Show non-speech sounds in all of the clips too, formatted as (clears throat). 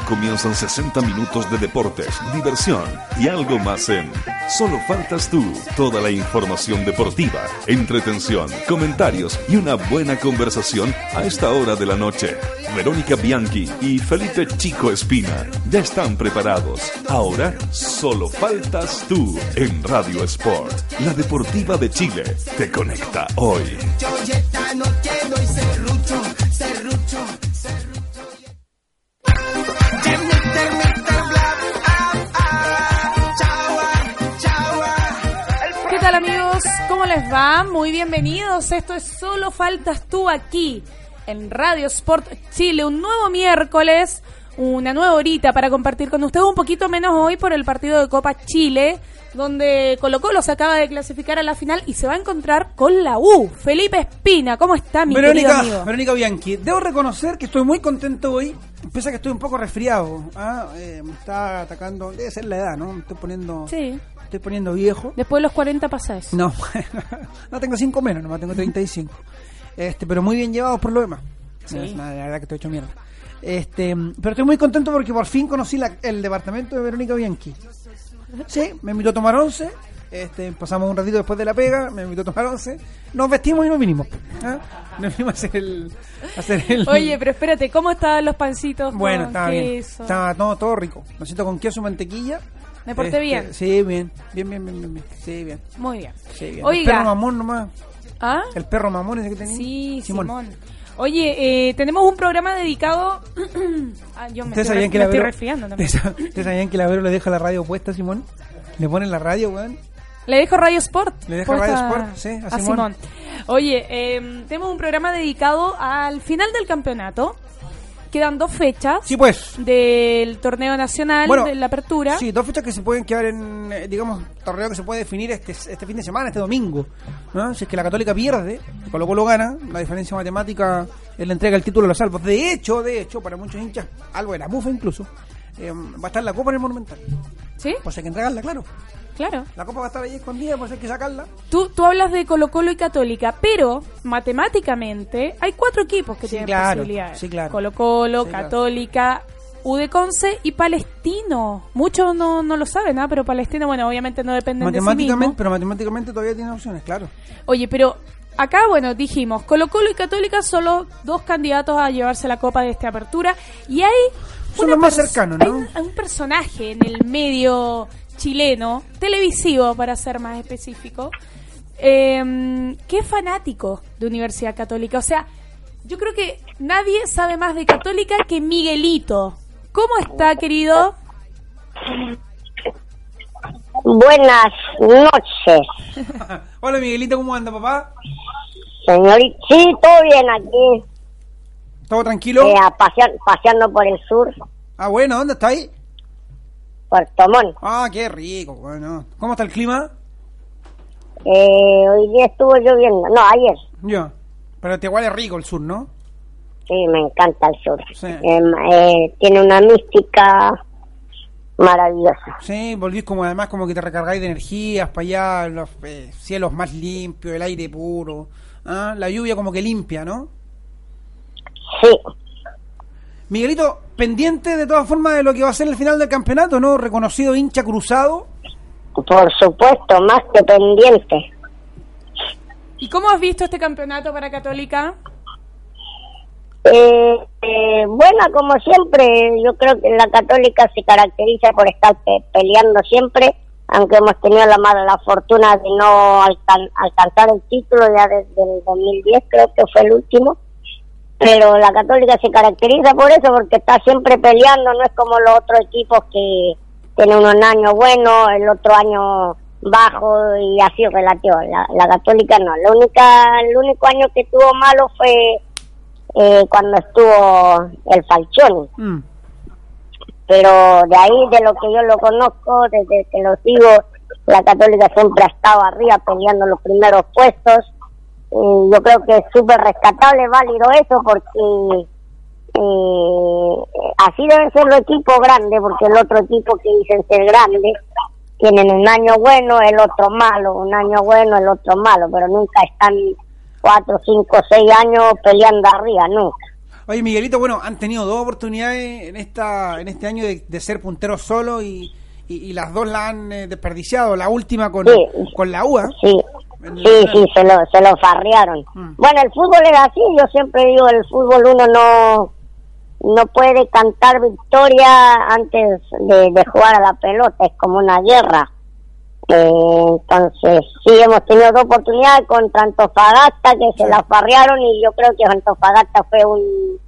Comienzan 60 minutos de deportes, diversión y algo más en Solo faltas tú. Toda la información deportiva, entretención, comentarios y una buena conversación a esta hora de la noche. Verónica Bianchi y Felipe Chico Espina ya están preparados. Ahora solo faltas tú en Radio Sport. La deportiva de Chile te conecta hoy. Muy bienvenidos. Esto es Solo Faltas tú aquí en Radio Sport Chile. Un nuevo miércoles, una nueva horita para compartir con ustedes un poquito menos hoy por el partido de Copa Chile, donde Colo Colo se acaba de clasificar a la final y se va a encontrar con la U. Felipe Espina, ¿cómo está mi querido Verónica, amigo? Verónica Bianchi, debo reconocer que estoy muy contento hoy, pese a que estoy un poco resfriado. ¿ah? Eh, me está atacando, debe ser la edad, ¿no? Me estoy poniendo, Sí, estoy poniendo viejo. después de los 40 pasa eso. No, (laughs) no tengo 5 menos, nomás tengo (laughs) 35. Este, pero muy bien llevados por lo demás. Sí. Es la verdad que estoy hecho mierda. Este, pero estoy muy contento porque por fin conocí la- el departamento de Verónica Bianchi. Sí, me invitó a tomar once. Este, pasamos un ratito después de la pega, me invitó a tomar once. Nos vestimos y nos vinimos. ¿ah? Nos vinimos a hacer el. a hacer el- Oye, pero espérate, ¿cómo estaban los pancitos? bueno, estaba bien. queso? Estaba todo, todo rico. Siento con queso, mantequilla. ¿Me porté Este, bien? Sí, bien. Bien, bien, bien, bien. bien. Sí, bien. Muy bien. Sí, bien. El Oiga. perro mamón nomás. ¿Ah? El perro mamón ese que tenía. Sí, Simón. Oye, eh, tenemos un programa dedicado. (clears throat) ah, yo me ¿Ustedes estoy, sabían re- que me la estoy Vero, resfriando (laughs) también. ¿Ustedes sab- ustedes sabían que la Vero le deja la radio puesta, Simón? Le ponen la radio, weón. Le dejo Radio Sport. Le puesta Radio Sport, sí, a a Simón. Simón. Oye, eh, tenemos un programa dedicado al final del campeonato. Quedan dos fechas Sí, pues. del torneo nacional Bueno, de la apertura. Sí, dos fechas que se pueden quedar en, eh, digamos, torneo que se puede definir este, este fin de semana, este domingo. ¿no? Si es que la Católica pierde, Colo Colo gana, la diferencia matemática es la entrega del título a los salvos. De hecho, de hecho, para muchos hinchas, algo de la mufa incluso, eh, va a estar la Copa en el Monumental. ¿Sí? Pues hay que entregarla, claro. Claro. La Copa va a estar ahí escondida, pues hay que sacarla. Tú, tú hablas de Colo Colo y Católica, pero matemáticamente hay cuatro equipos que Sí, tienen claro, posibilidades. sí, claro. Colo Colo, Sí, claro. Católica, Udeconce y Palestino. Muchos no, no lo saben, ¿ah? pero Palestino, bueno, obviamente no dependen de sí Matemáticamente, mismo. pero matemáticamente todavía tiene opciones, claro. Oye, pero acá, bueno, dijimos, Colo Colo y Católica son los dos candidatos a llevarse la copa de esta apertura. Y hay... Son los más cercanos, hay ¿no? un, hay un personaje en el medio chileno, televisivo para ser más específico, eh, que es fanático de Universidad Católica. O sea, yo creo que nadie sabe más de Católica que Miguelito. ¿Cómo está, querido? Buenas noches, (laughs) Hola Miguelito, ¿cómo anda, papá? señorita. Sí, todo bien aquí, ¿Todo tranquilo? eh, a pasear- paseando por el sur, Ah, bueno, ¿dónde está ahí? Puerto Montt. Ah, qué rico, bueno. ¿Cómo está el clima? Eh, hoy día estuvo lloviendo, no, ayer. Ya. Pero te igual es rico el sur, ¿no? Sí, me encanta el sur. Sí. Eh, eh, tiene una mística maravillosa. Sí, volvís como además como que te recargáis de energías para allá, los eh, cielos más limpios, el aire puro, ¿ah? la lluvia como que limpia, ¿no? Sí, Miguelito, pendiente de todas formas de lo que va a ser el final del campeonato, ¿no? Reconocido hincha cruzado. por supuesto, más que pendiente. ¿Y cómo has visto este campeonato para Católica? Eh, eh, buena como siempre, yo creo que la católica se caracteriza por estar pe- peleando siempre, aunque hemos tenido la mala fortuna de no alcan- alcanzar el título ya desde el 2010, creo que fue el último. Pero la católica se caracteriza por eso, porque está siempre peleando, no es como los otros equipos que tienen un año bueno, el otro año bajo y así relativo. La, la católica no, la única, el único año que tuvo malo fue eh, cuando estuvo el Falcioni. Mm. Pero de ahí, de lo que yo lo conozco, desde que lo sigo, la Católica siempre ha estado arriba peleando los primeros puestos Eh, yo creo que es súper rescatable, válido eso, porque eh, así deben ser los equipos grandes, porque el otro equipo que dicen ser grande tienen un año bueno, el otro malo, un año bueno, el otro malo, pero nunca están cuatro, cinco, seis años peleando arriba, nunca. Oye, Miguelito, bueno, han tenido dos oportunidades en esta en este año de, de ser punteros solo y, y, y las dos la han eh, desperdiciado. La última con, Sí. con la UA. Sí, sí, sí, se lo, se lo farrearon. Mm. Bueno, el fútbol es así, yo siempre digo, el fútbol uno no no puede cantar victoria antes de, de jugar a la pelota, es como una guerra. Eh, entonces, sí, hemos tenido dos oportunidades contra Antofagasta que se la farrearon y yo creo que Antofagasta fue un,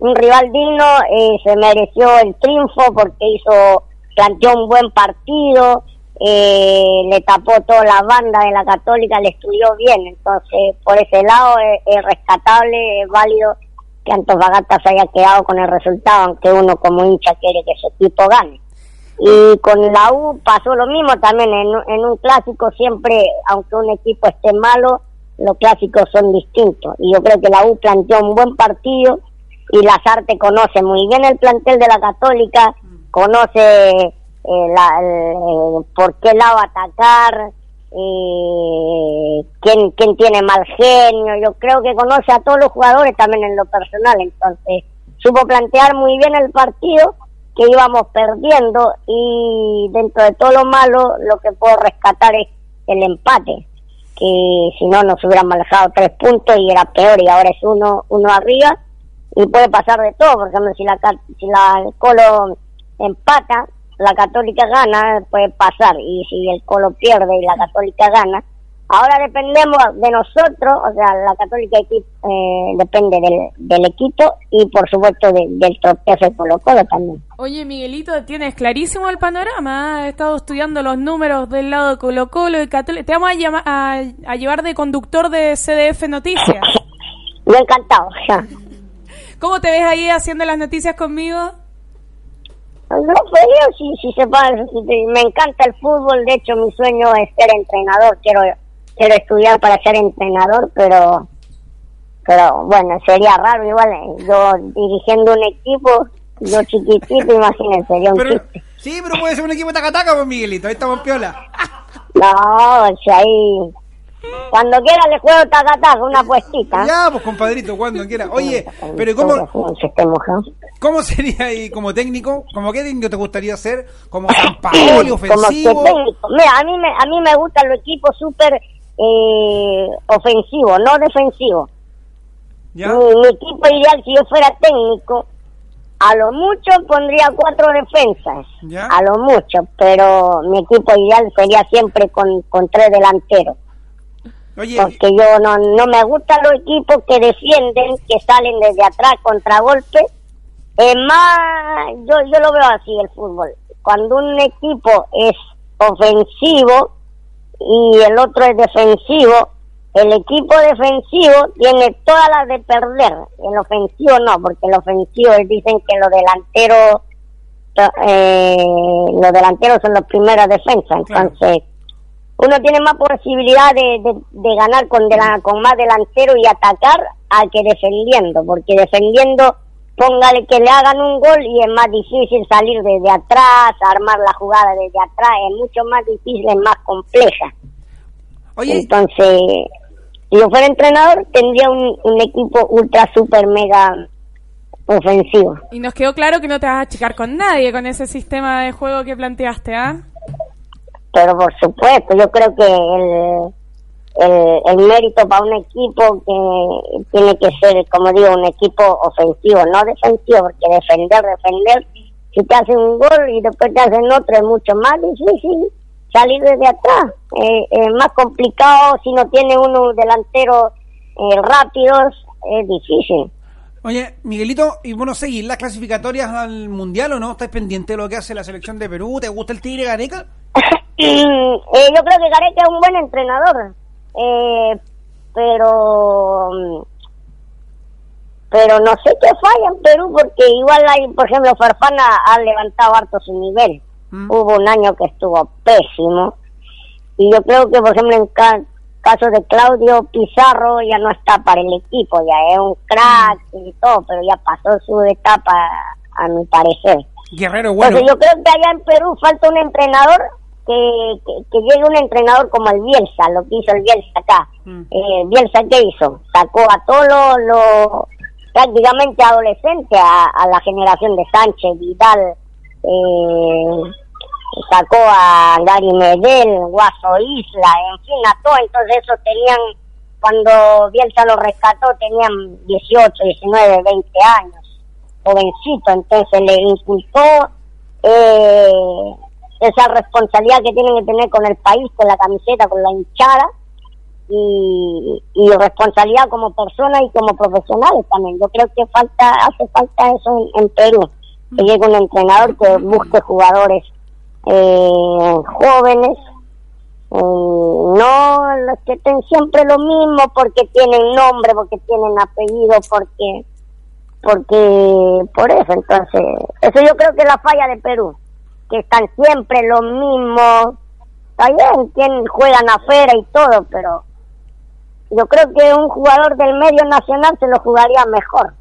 un rival digno, eh, se mereció el triunfo porque hizo, planteó un buen partido, eh, le tapó toda la banda de la Católica, le estudió bien, entonces por ese lado es, es rescatable, es válido que Antofagasta se haya quedado con el resultado, aunque uno como hincha quiere que su equipo gane. Y con la U pasó lo mismo también, en, en un clásico siempre, aunque un equipo esté malo, los clásicos son distintos. Y yo creo que la U planteó un buen partido y Lazarte conoce muy bien el plantel de la Católica, conoce eh, la- eh, por qué lado atacar, eh, quién, quién tiene mal genio. Yo creo que conoce a todos los jugadores también en lo personal. Entonces, supo plantear muy bien el partido que íbamos perdiendo y dentro de todo lo malo lo que puedo rescatar es el empate que si no nos hubieran manejado tres puntos y era peor y ahora es uno uno arriba y puede pasar de todo por ejemplo si la si la Colo empata la Católica gana puede pasar y si el Colo pierde y la Católica gana ahora dependemos de nosotros o sea la Católica eh, depende del, del equipo y por supuesto de- del tropiezo de Colo Colo también Oye, Miguelito, tienes clarísimo el panorama. ¿eh? He estado estudiando los números del lado de Colo Colo y Católica. Te vamos a, llama- a, a llevar de conductor de CDF Noticias. (laughs) yo encantado ¿Cómo te ves ahí haciendo las noticias conmigo? No, feliz, si, si se puede, si te- me encanta el fútbol, de hecho mi sueño es ser entrenador, quiero quiero estudiar para ser entrenador, pero pero bueno, sería raro igual, eh, yo dirigiendo un equipo, yo chiquitito, imagínense, sería un Pero, sí, pero puede ser un equipo tacataca, pues Miguelito. Ahí estamos piola. (laughs) No, si ahí, cuando quiera le juego taca taca, una puestita. Ya, pues compadrito, cuando quiera. Oye, pero ¿y ¿cómo, cómo sería ahí como técnico? ¿Como qué técnico te gustaría ser? ¿Como San (clears throat) ofensivo? técnico. Mira, a mí me, a mí me gustan los equipos súper eh, ofensivos, no defensivos. ¿Ya? Mi, mi equipo ideal, si yo fuera técnico, a lo mucho pondría cuatro defensas, Ya. a lo mucho, pero mi equipo ideal sería siempre con, con tres delanteros, Oye, porque yo no, no me gustan los equipos que defienden, que salen desde atrás contragolpe. Es más, yo, yo lo veo así el fútbol. Cuando un equipo es ofensivo y el otro es defensivo, el equipo defensivo tiene todas las de perder. El ofensivo no, porque el ofensivo dicen que los delanteros, eh, los delanteros son los primeros defensas. Claro. Uno tiene más posibilidad de, de, de ganar con, dela- con más delantero y atacar a que defendiendo, porque defendiendo, póngale que le hagan un gol y es más difícil salir desde atrás, armar la jugada desde atrás, es mucho más difícil, es más compleja. oye, Entonces, si yo fuera entrenador, tendría un, un equipo ultra, super, mega ofensivo. Y nos quedó claro que no te vas a achicar con nadie con ese sistema de juego que planteaste, ¿ah? Pero por supuesto, yo creo que el, el, mérito para un equipo que tiene que ser, como digo, un equipo ofensivo, no defensivo, porque defender, defender, si te hacen un gol y después te hacen otro, es mucho más difícil salir desde atrás. Eh, es más complicado si no tiene uno delantero eh, rápidos, es difícil. oye, Miguelito, ¿y bueno, seguir las clasificatorias al Mundial o no? ¿Estás pendiente de lo que hace la selección de Perú? ¿Te gusta el Tigre Gareca? Eh, yo creo que Gareca es un buen entrenador, eh, pero mm, pero no sé qué falla en Perú porque igual hay, por ejemplo, Farfana ha levantado harto su nivel. Mm. Hubo un año que estuvo pésimo y yo creo que, por ejemplo, en Ca- caso de Claudio Pizarro ya no está para el equipo, ya es un crack y todo, pero ya pasó su etapa, a mi parecer. Guerrero, bueno. Entonces yo creo que allá en Perú falta un entrenador que, que, que llegue un entrenador como el Bielsa, lo que hizo el Bielsa acá. Mm. Eh, Bielsa, ¿qué hizo? Sacó a todos los lo, prácticamente adolescentes, a, a la generación de Sánchez, Vidal, eh, sacó a Gary Medel, Guaso Isla, en fin, a todos. Entonces esos tenían, cuando Bielsa los rescató, tenían 18, 19, 20 años, jovencito. Entonces le inculcó eh, esa responsabilidad que tienen que tener con el país, con la camiseta, con la hinchada. Y, responsabilidad como persona y como profesionales también. Yo creo que falta hace falta eso en, en Perú, que llegue un entrenador que busque jugadores eh, jóvenes, eh, no los que estén siempre lo mismo porque tienen nombre, porque tienen apellido, porque porque por eso entonces eso yo creo que es la falla de Perú que están siempre los mismos está bien quien juegan afuera y todo pero yo creo que un jugador del medio nacional se lo jugaría mejor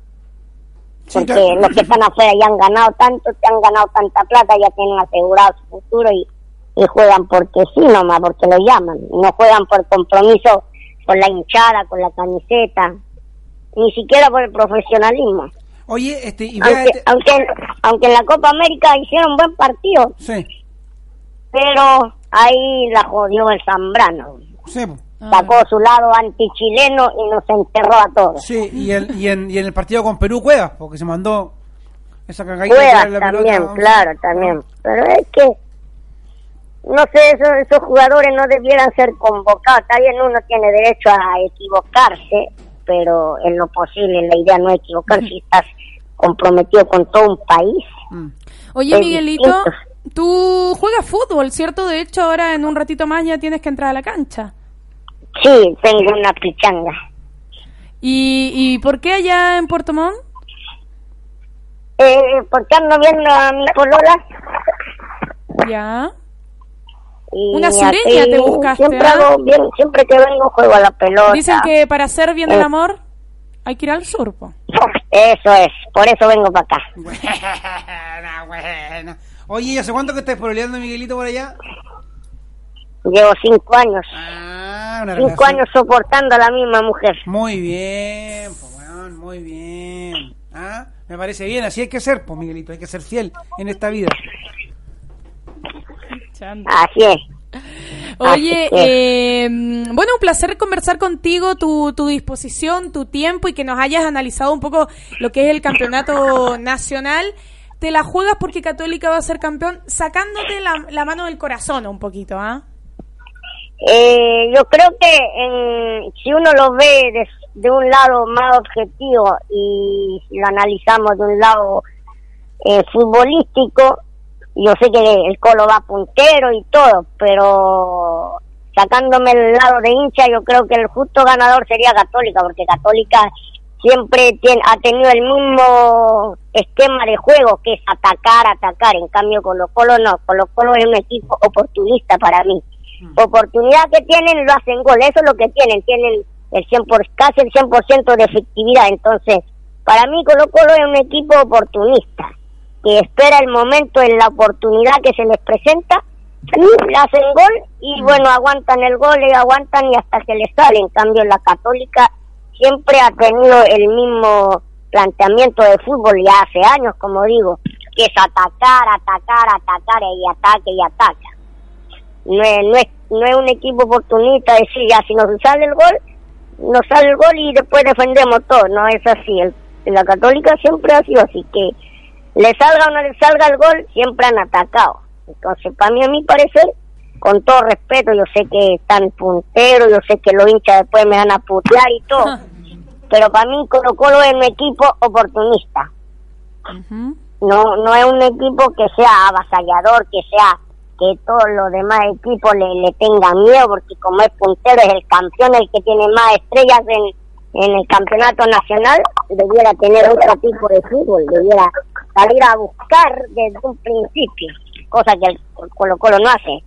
Sí, porque claro. los que están afuera ya han ganado tanto, te han ganado tanta plata, ya tienen asegurado su futuro y, y juegan porque sí nomás, porque lo llaman. No juegan por compromiso con la hinchada, con la camiseta, ni siquiera por el profesionalismo. Oye, este, y Aunque, este- aunque, aunque en la Copa América hicieron buen partido, Sí, pero ahí la jodió el Zambrano. sí. Sacó su lado antichileno y nos enterró a todos. sí, y, el, y, en, y en el partido con Perú Cuevas, porque se mandó esa cagadita de la también, pelota. claro, también. Pero es que, no sé, esos, esos jugadores no debieran ser convocados. Está bien, uno tiene derecho a equivocarse, pero en lo posible la idea no es equivocarse si estás comprometido con todo un país. Mm. Oye, Miguelito, tú juegas fútbol, ¿cierto? De hecho, ahora en un ratito más ya tienes que entrar a la cancha. Sí, tengo una pichanga. ¿Y, y por qué allá en Puerto Montt? Eh, porque ando viendo a mi polola. Ya. Y Una sureña te buscaste, Siempre, ¿ah? hago bien, siempre que vengo juego a la pelota. Dicen que para hacer bien el Eh. amor hay que ir al sur, po. (laughs) Eso es, por eso vengo para acá. Buena, (laughs) buena. Oye, ¿y hace cuánto que estás pololeando, Miguelito, por allá? Llevo cinco años. Ah, una Cinco relación. años soportando a la misma mujer. Muy bien, pues, weón, muy bien. Ah, me parece bien, así hay que ser, pues, Miguelito, hay que ser fiel en esta vida. Así es. Oye, eh, bueno, un placer conversar contigo, tu, tu disposición, tu tiempo y que nos hayas analizado un poco lo que es el campeonato nacional. Te la juegas porque Católica va a ser campeón, sacándote la, la mano del corazón un poquito, ¿ah? Eh, yo creo que si uno lo ve de, de un lado más objetivo y lo analizamos de un lado eh, futbolístico, yo sé que el Colo va puntero y todo, pero sacándome el lado de hincha, yo creo que el justo ganador sería Católica, porque Católica siempre tiene, ha tenido el mismo esquema de juego, que es atacar, atacar. En cambio, Colo Colo no. Colo Colo es un equipo oportunista para mí. Oportunidad que tienen, lo hacen gol. Eso es lo que tienen. Tienen el 100 por, casi el 100% de efectividad. Entonces, para mí Colo Colo es un equipo oportunista, que espera el momento en la oportunidad que se les presenta y le hacen gol y bueno, aguantan el gol y aguantan y hasta que les sale. En cambio, la católica siempre ha tenido el mismo planteamiento de fútbol ya hace años, como digo, que es atacar, atacar, atacar y ataque y ataca. No es, no es, no es un equipo oportunista decir ya si nos sale el gol, nos sale el gol y después defendemos todo, no es así. El, la católica siempre ha sido así, que le salga o no le salga el gol, siempre han atacado. Entonces, para mí, a mi parecer, con todo respeto, yo sé que están punteros, yo sé que los hinchas después me van a putear y todo, pero para mí Colo Colo es un equipo oportunista. No, no es un equipo que sea avasallador, que sea que todos los demás equipos le, le tengan miedo, porque como es puntero, es el campeón, el que tiene más estrellas en, en el campeonato nacional, debiera tener otro tipo de fútbol, debiera salir a buscar desde un principio, cosa que el Colo Colo no hace.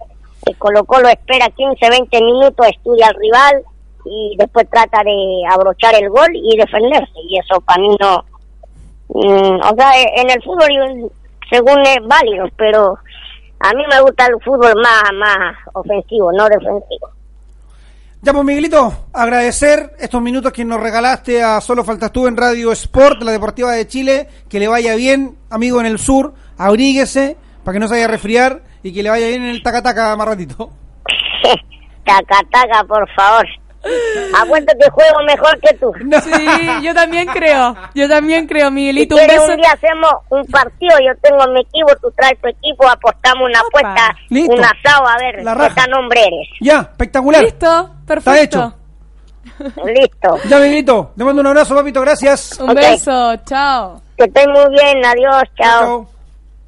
El Colo Colo espera 15, 20 minutos, estudia al rival y después trata de abrochar el gol y defenderse. Y eso para mí no... mm, o sea, en el fútbol según es válido, pero a mí me gusta el fútbol más, más ofensivo, no defensivo. Ya pues Miguelito, agradecer estos minutos que nos regalaste a Solo Faltas Tú en Radio Sport, la Deportiva de Chile, que le vaya bien, amigo en el sur, abríguese para que no se vaya a resfriar y que le vaya bien en el tacataca más ratito. (laughs) taca, taca, por favor. Apuesto que juego mejor que tú. Sí, yo también creo. Yo también creo, Si Miguelito. Un quieres beso. un día hacemos un partido, yo tengo mi equipo, tú traes tu equipo, apostamos una Opa. apuesta, Listo. un asado, a ver La qué tan hombre eres. Ya, espectacular. Listo, perfecto. hecho. Listo. Ya Miguelito, te mando un abrazo, papito, gracias. Un Ok. beso, chao. Que estés muy bien, adiós, chao. Chao.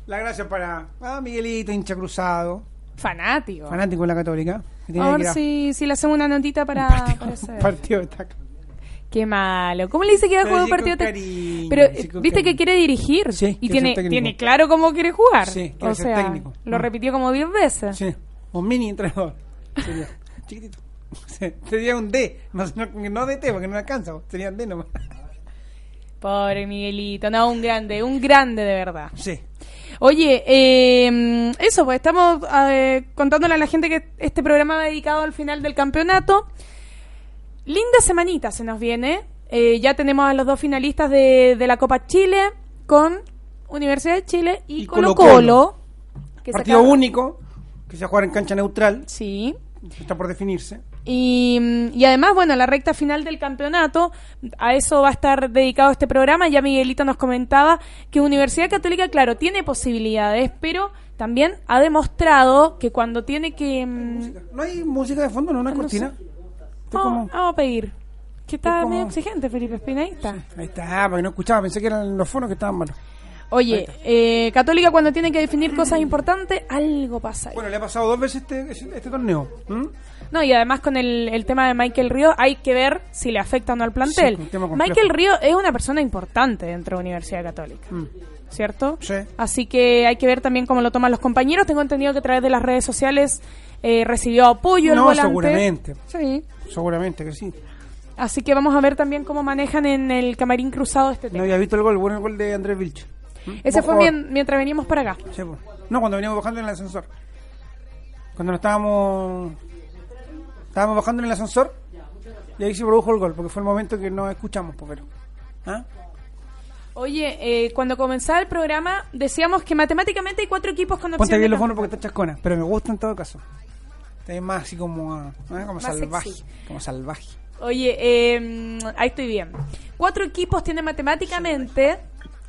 La gracia para ah, Miguelito, hincha cruzado, Fanático. fanático de la Católica. Que A ver a si, si le hacemos una notita para, un partido de taca. Qué malo. ¿Cómo le dice que va a jugar un partido? cariño, Pero eh, viste cariño. que quiere dirigir. Sí, y tiene, tiene claro cómo quiere jugar. Sí, o sea, técnico. lo Mm. repitió como 10 veces. Sí, un mini entrenador. Sería (laughs) chiquitito. Sería un D, no, no, no de T porque no alcanza, sería un D nomás. Pobre Miguelito. No, un grande, un grande de verdad. Sí. Oye, eh, eso, pues estamos eh, contándole a la gente que este programa va dedicado al final del campeonato. Linda semanita se nos viene. Eh, ya tenemos a los dos finalistas de, de la Copa Chile con Universidad de Chile y, Y Colo Colo-Colo. Colo. que Partido único, que se va a jugar en cancha neutral, Sí. está por definirse. Y, y además, bueno, la recta final del campeonato, a eso va a estar dedicado este programa. Ya Miguelito nos comentaba que Universidad Católica, claro, tiene posibilidades, pero también ha demostrado que cuando tiene que... mm, ¿No hay música de fondo, no? ¿Una No cortina? sé. Estoy Vamos, como- vamos a pedir. Que está como- medio exigente, Felipe Espina. Ahí está. Ahí está, porque no escuchaba, pensé que eran los fonos que estaban malos. Oye, eh, Católica cuando tiene que definir cosas importantes, algo pasa. ahí. Bueno, le ha pasado dos veces este, este torneo. ¿m? No, y además con el, el tema de Michael Río, hay que ver si le afecta o no al plantel. Sí. Michael Río es una persona importante dentro de Universidad Católica, Mm. ¿cierto? Sí. Así que hay que ver también cómo lo toman los compañeros. Tengo entendido que a través de las redes sociales eh, recibió apoyo el No, volante. seguramente. Sí. Seguramente que sí. Así que vamos a ver también cómo manejan en el camarín cruzado este No tema. había visto el gol, bueno el gol de Andrés Vilch. ¿M? Ese fue mientras veníamos para acá. Sí, pues. No, cuando veníamos bajando en el ascensor. Cuando nos estábamos. Estábamos bajando en el ascensor. Y ahí se produjo el gol, porque fue el momento que no escuchamos, pero. ¿Ah? Oye, eh, cuando comenzaba el programa decíamos que matemáticamente hay cuatro equipos con opción Ponte bien los fonos porque está chascona, pero me gusta en todo caso. Está bien más así como, ah, ¿eh? como Más salvaje. sexy. Como salvaje. Oye, eh, ahí estoy bien. Cuatro equipos tienen matemáticamente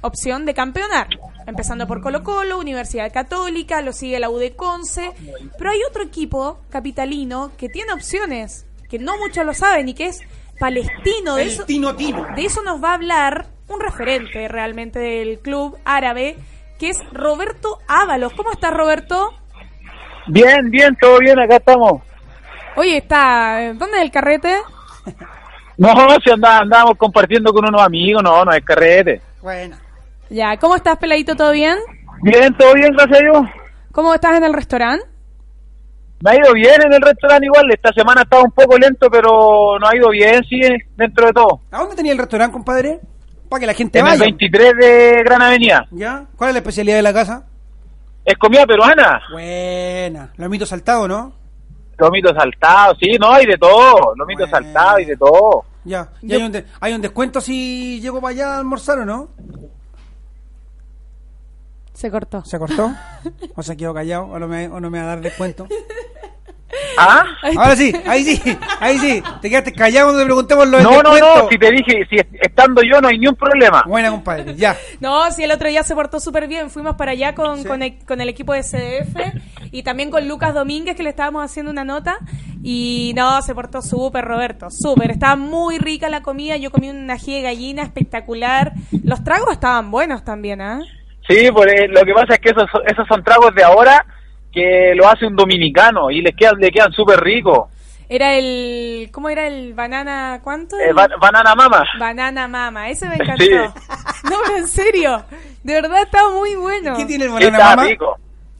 opción de campeonar. Empezando por Colo Colo, Universidad Católica, lo sigue la U de Conce. Pero hay otro equipo capitalino que tiene opciones, que no muchos lo saben y que es Palestino. De eso, de eso nos va a hablar un referente realmente del club árabe, que es Roberto Ábalos. ¿Cómo estás, Roberto? Bien, bien, todo bien, acá estamos. Oye, está. ¿Dónde es el carrete? (laughs) No, si andá- andábamos compartiendo con unos amigos, no, no es carrete. Bueno. Ya, ¿cómo estás, peladito? ¿Todo bien? Bien, todo bien, gracias a Dios. ¿Cómo estás en el restaurante? Me ha ido bien en el restaurante igual, esta semana ha estado un poco lento, pero no ha ido bien, sí, dentro de todo. ¿A dónde tenía el restaurante, compadre? Para que la gente En el vaya. 23 de Gran Avenida. ¿Ya? ¿Cuál es la especialidad de la casa? Es comida peruana, Buena. Lomito saltado, ¿no? lomito saltado, sí, no, hay de todo, lomito Bueno. saltado y de todo. Ya. ¿Y Yo- hay, un de- hay un descuento si llego para allá a almorzar o no? Se cortó. ¿Se cortó? (laughs) ¿O se quedó callado? ¿O no me, o no me va a dar descuento? (laughs) ¿Ah? Ahora sí, ahí sí, ahí sí. Te quedaste callado cuando te preguntemos lo No, no, no, si te dije, si est- estando yo no hay ni un problema. Buena, compadre. Ya. (laughs) No, si el otro día se portó súper bien. Fuimos para allá con, Sí. con, el, con el equipo de CDF y también con Lucas Domínguez, que le estábamos haciendo una nota. Y no, se portó súper, Roberto. Súper. Estaba muy rica la comida. Yo comí una ají de gallina espectacular. Los tragos estaban buenos también, ¿ah? Sí, pues eh, lo que pasa es que esos, son- esos son tragos de ahora que lo hace un dominicano y les quedan, le quedan súper ricos. Era el. ¿Cómo era el banana? ¿Cuánto? Eh, ba- banana mama. Banana mama. Ese me (laughs) encantó. Sí. No, pero en serio. De verdad estaba muy bueno. ¿Qué tiene el banana está mama? rico.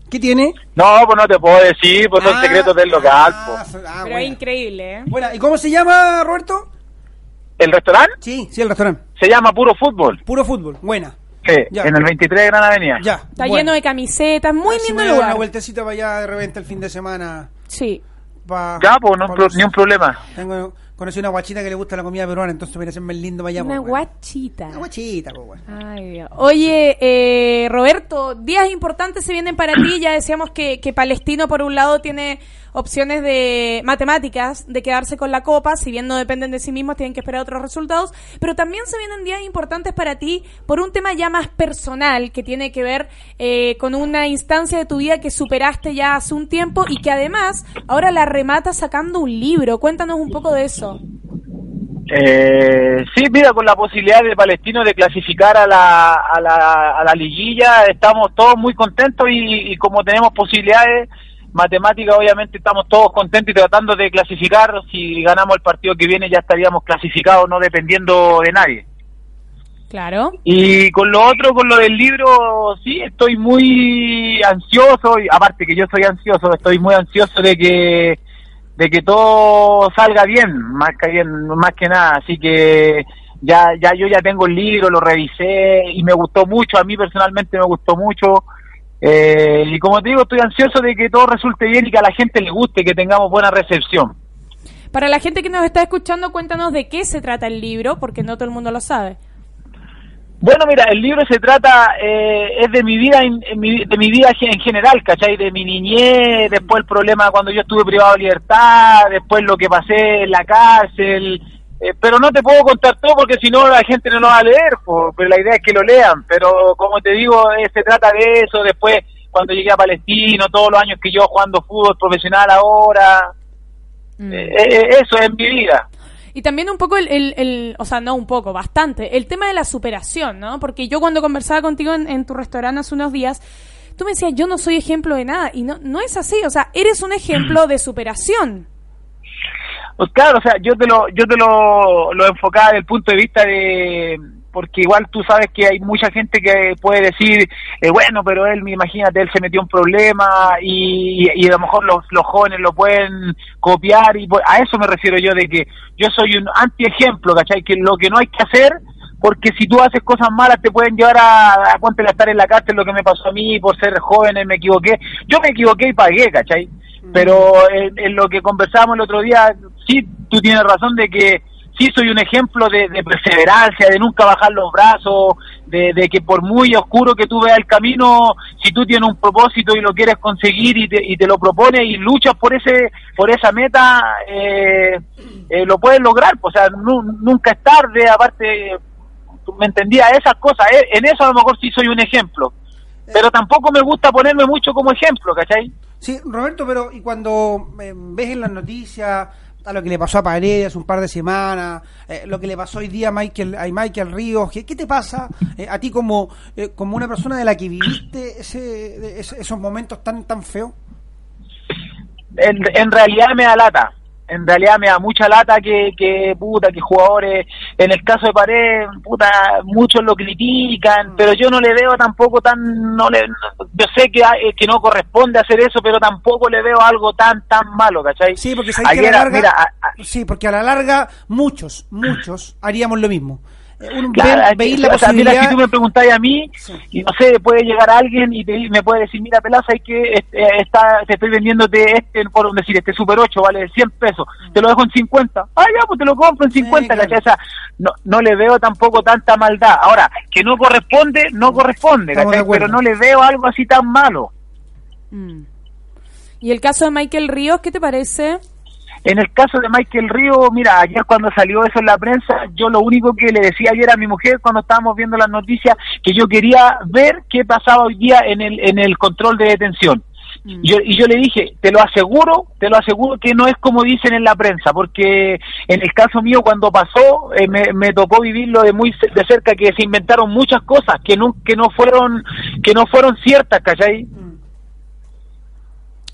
¿Qué tiene? No, pues no te puedo decir, pues son Ah, secretos del local. ah, pues. so- ah, Pero buena. es increíble, ¿eh? Buena, ¿y cómo se llama, Roberto? El restaurante Sí, sí, el restaurante. se llama Puro Fútbol. Puro fútbol, buena. Sí, Ya. en el 23 de Gran Avenida. Ya. Está lleno de camisetas, muy Así lindo me doy una lugar. vueltecita para allá de repente el fin de semana. Sí. Pa, Ya, pues no, pro- ni un problema. Tengo, conocí una guachita que le gusta la comida peruana, entonces me parece más lindo para allá. Una pues, bueno. guachita. Una guachita, pues, bueno. Ay, Dios. Oye, eh, Roberto, días importantes se vienen para ti. Ya decíamos que, que Palestino, por un lado, tiene opciones de matemáticas, de quedarse con la copa. Si bien no dependen de sí mismos, tienen que esperar otros resultados. Pero también se vienen días importantes para ti por un tema ya más personal, que tiene que ver eh, con una instancia de tu vida que superaste ya hace un tiempo y que además ahora la remata sacando un libro. Cuéntanos un poco de eso. Eh, sí, mira, con la posibilidad de Palestino de clasificar a la, a la, a la liguilla, estamos todos muy contentos y, y como tenemos posibilidades matemáticas, obviamente estamos todos contentos y tratando de clasificar. Si ganamos el partido que viene ya estaríamos clasificados, no dependiendo de nadie. Claro. Y con lo otro, con lo del libro, sí, estoy muy ansioso, y aparte que yo soy ansioso, estoy muy ansioso de que de que todo salga bien, más que bien, más que nada, así que ya ya yo ya tengo el libro, lo revisé y me gustó mucho, a mí personalmente me gustó mucho. Eh, y como te digo, estoy ansioso de que todo resulte bien y que a la gente le guste, que tengamos buena recepción. Para la gente que nos está escuchando, cuéntanos de qué se trata el libro, porque no todo el mundo lo sabe. Bueno, mira, el libro se trata, eh, es de mi vida, en, en mi, de mi vida en general, ¿cachai? De mi niñez, después el problema cuando yo estuve privado de libertad, después lo que pasé en la cárcel, eh, pero no te puedo contar todo porque si no la gente no lo va a leer, po, pero la idea es que lo lean, pero como te digo, eh, se trata de eso, después cuando llegué a Palestino, todos los años que yo jugando fútbol profesional ahora, Mm. eh, eh, eso es mi vida. Y también un poco el, el, el- o sea, no un poco, bastante, el tema de la superación, ¿no? Porque yo cuando conversaba contigo en, en tu restaurante hace unos días, tú me decías, yo no soy ejemplo de nada, y no, no es así, o sea, eres un ejemplo (clears throat) de superación. Pues claro, o sea, yo te lo, yo te lo, lo enfocaba desde el punto de vista de, porque igual tú sabes que hay mucha gente que puede decir, eh, bueno, pero él, imagínate, él se metió en problema y, y a lo mejor los, los jóvenes lo pueden copiar y a eso me refiero yo de que yo soy un antiejemplo, ¿cachai? Que lo que no hay que hacer, porque si tú haces cosas malas te pueden llevar a, a, a estar en la cárcel, lo que me pasó a mí por ser joven, me equivoqué. Yo me equivoqué y pagué, ¿cachai? Pero en, en lo que conversábamos el otro día, sí, tú tienes razón de que sí soy un ejemplo de, de perseverancia, de nunca bajar los brazos, de, que por muy oscuro que tú veas el camino, si tú tienes un propósito y lo quieres conseguir y te, y te lo propones y luchas por ese por esa meta, eh, eh, lo puedes lograr. O sea, nu, nunca es tarde, aparte, me entendía esas cosas. Eh, en eso a lo mejor sí soy un ejemplo. Pero tampoco me gusta ponerme mucho como ejemplo, ¿cachai? Sí, Roberto, pero y cuando eh, ves en las noticias a lo que le pasó a Paredes un par de semanas, eh, lo que le pasó hoy día a Michael, a Michael Ríos, ¿qué, qué te pasa eh, a ti como, eh, como una persona de la que viviste ese, esos momentos tan tan feos? En, en realidad me da lata, en realidad me da mucha lata que, que puta, que jugadores, en el caso de Paredes, puta, muchos lo critican, pero yo no le veo tampoco tan, no le, yo sé que, que no corresponde hacer eso, pero tampoco le veo algo tan, tan malo, ¿cachai? Sí, porque a la larga, mira, a, a, sí, porque a la larga muchos, muchos haríamos lo mismo. Un, claro, ve, veis la o sea, mira, si tú me preguntáis a mí, sí. y no sé, puede llegar alguien y te, me puede decir, mira, Pelaza, hay que este, está, te estoy vendiéndote este, por decir, este Super 8 vale 100 pesos, mm. te lo dejo en 50. Ah, ya, pues te lo compro en 50, sí, claro. O sea, no, no le veo tampoco tanta maldad. Ahora, que no corresponde, no corresponde, pero no le veo algo así tan malo. Mm. ¿Y el caso de Michael Ríos, qué te parece? En el caso de Michael Río, mira, ayer cuando salió eso en la prensa, yo lo único que le decía ayer a mi mujer cuando estábamos viendo las noticias, que yo quería ver qué pasaba hoy día en el, en el control de detención. Mm. Yo, y yo le dije, te lo aseguro, te lo aseguro que no es como dicen en la prensa, porque en el caso mío cuando pasó, eh, me, me, tocó vivirlo de muy de cerca, que se inventaron muchas cosas que no, que no fueron, que no fueron ciertas, ¿cachai?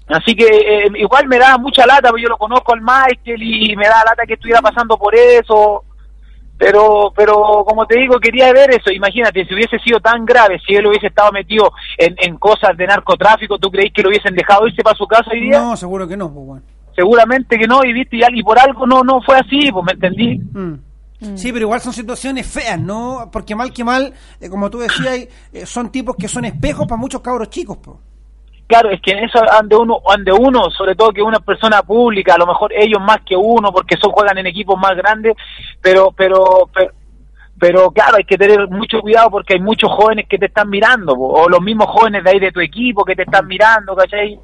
Mm. Así que eh, igual me da mucha lata, porque yo lo conozco al Michael y me da lata que estuviera pasando por eso. pero pero como te digo quería ver eso imagínate si hubiese sido tan grave si él hubiese estado metido en, en cosas de narcotráfico tú creís que lo hubiesen dejado irse para su casa hoy día No, seguro que no, pues bueno. seguramente que no y viste y, y por algo no no fue así pues me entendí Mm. Sí, pero igual son situaciones feas, ¿no? Porque mal que mal, eh, como tú decías, eh, son tipos que son espejos para muchos cabros chicos, po. Claro, es que en eso ande uno, ande uno, sobre todo que una persona pública, a lo mejor ellos más que uno, porque son juegan en equipos más grandes, pero, pero, pero, pero claro, hay que tener mucho cuidado porque hay muchos jóvenes que te están mirando, o los mismos jóvenes de ahí de tu equipo que te están mirando, ¿cachai?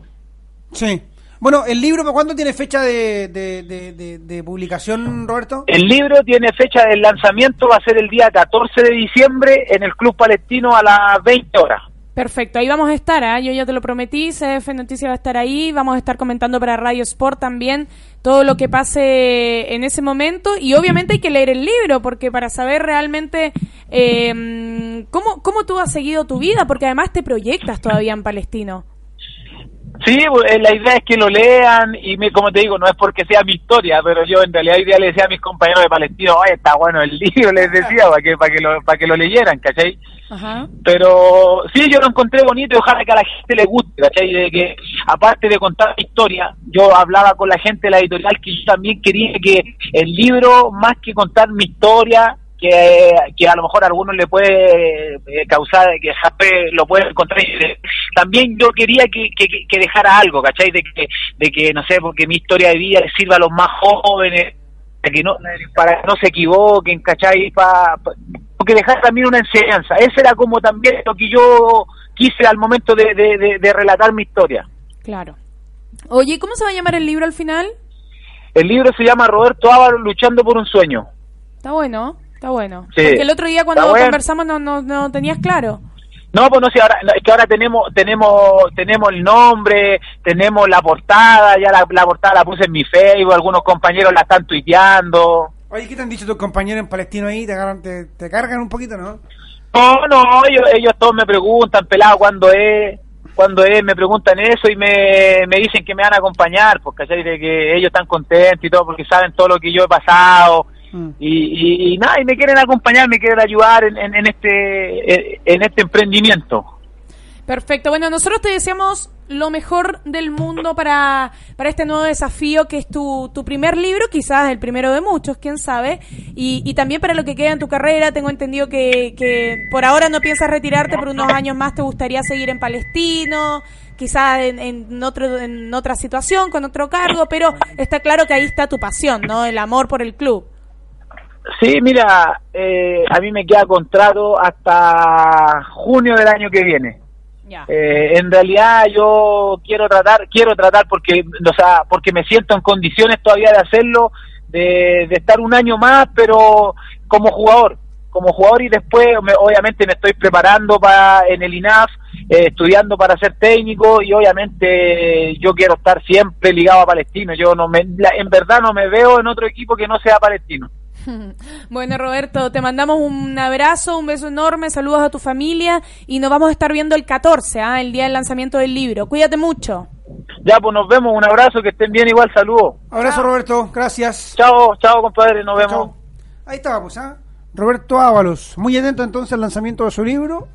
Sí. Bueno, ¿el libro cuándo tiene fecha de, de, de, de- de publicación, Roberto? El libro tiene fecha de lanzamiento, va a ser el día 14 de diciembre en el Club Palestino a las 20 horas. Perfecto, ahí vamos a estar, ¿ah? yo ya te lo prometí, CF Noticias va a estar ahí, vamos a estar comentando para Radio Sport también todo lo que pase en ese momento y obviamente hay que leer el libro porque para saber realmente eh, cómo, cómo tú has seguido tu vida, porque además te proyectas todavía en Palestino. Sí, pues, eh, la idea es que lo lean y me, como te digo, no es porque sea mi historia, pero yo en realidad hoy día le decía a mis compañeros de Palestino, oye, está bueno el (laughs) libro, les decía, para que, para que, lo, para que lo leyeran, ¿cachai? Ajá. Pero sí, yo lo encontré bonito y ojalá que a la gente le guste, ¿cachai? De que, aparte de contar mi historia, yo hablaba con la gente de la editorial que yo también quería que el libro, más que contar mi historia, que, que a lo mejor a algunos le puede eh, causar, que Jape lo puede encontrar, también yo quería que, que, que dejara algo, ¿cachai? De que, de que, no sé, porque mi historia de vida le sirva a los más jóvenes, de que no, para que no se equivoquen, ¿cachai? Pa, pa- que dejar también una enseñanza. Ese era como también lo que yo quise al momento de, de, de- de relatar mi historia. Claro. Oye, ¿cómo se va a llamar el libro al final? El libro se llama Roberto Ávaro luchando por un sueño. Está bueno, está bueno. Sí. Porque el otro día cuando bueno. conversamos no, no, no tenías claro. No, pues no sé, ahora, es que ahora tenemos, tenemos, tenemos el nombre, tenemos la portada, ya la, la portada la puse en mi Facebook, algunos compañeros la están tuiteando. Oye, ¿qué te han dicho tus compañeros en Palestino ahí? ¿Te, agarran- te, te cargan un poquito, no? No, no, ellos, ellos todos me preguntan, pelado, ¿cuándo es? ¿Cuándo es? Me preguntan eso y me, me dicen que me van a acompañar, porque De que ellos están contentos y todo, porque saben todo lo que yo he pasado. Y, y, nada, y me quieren acompañar, me quieren ayudar en, en, en este en este emprendimiento. Perfecto. Bueno, nosotros te deseamos lo mejor del mundo para, para este nuevo desafío que es tu, tu primer libro, quizás el primero de muchos, quién sabe, y, y también para lo que queda en tu carrera. Tengo entendido que, que por ahora no piensas retirarte, por unos años más te gustaría seguir en Palestino, quizás en, en, otro, en otra situación, con otro cargo, pero está claro que ahí está tu pasión, ¿no? El amor por el club. Sí, mira, eh, a mí me queda contrato hasta junio del año que viene. Eh, en realidad yo quiero tratar, quiero tratar porque, o sea, porque me siento en condiciones todavía de hacerlo, de, de estar un año más, pero como jugador, como jugador y después me- obviamente me estoy preparando para en el INAF, eh, estudiando para ser técnico y obviamente yo quiero estar siempre ligado a Palestino. Yo no me, la- en verdad no me veo en otro equipo que no sea Palestino. (laughs) Bueno, Roberto, te mandamos un abrazo, un beso enorme, saludos a tu familia y nos vamos a estar viendo el 14, ¿ah? el día del lanzamiento del libro. Cuídate mucho. Ya, pues nos vemos, un abrazo, que estén bien igual, saludos. Abrazo, Roberto. Gracias. Chao, chao, compadre, nos vemos. Chao. Ahí estaba, pues, ¿ah? Roberto Ábalos. Muy atento entonces al lanzamiento de su libro.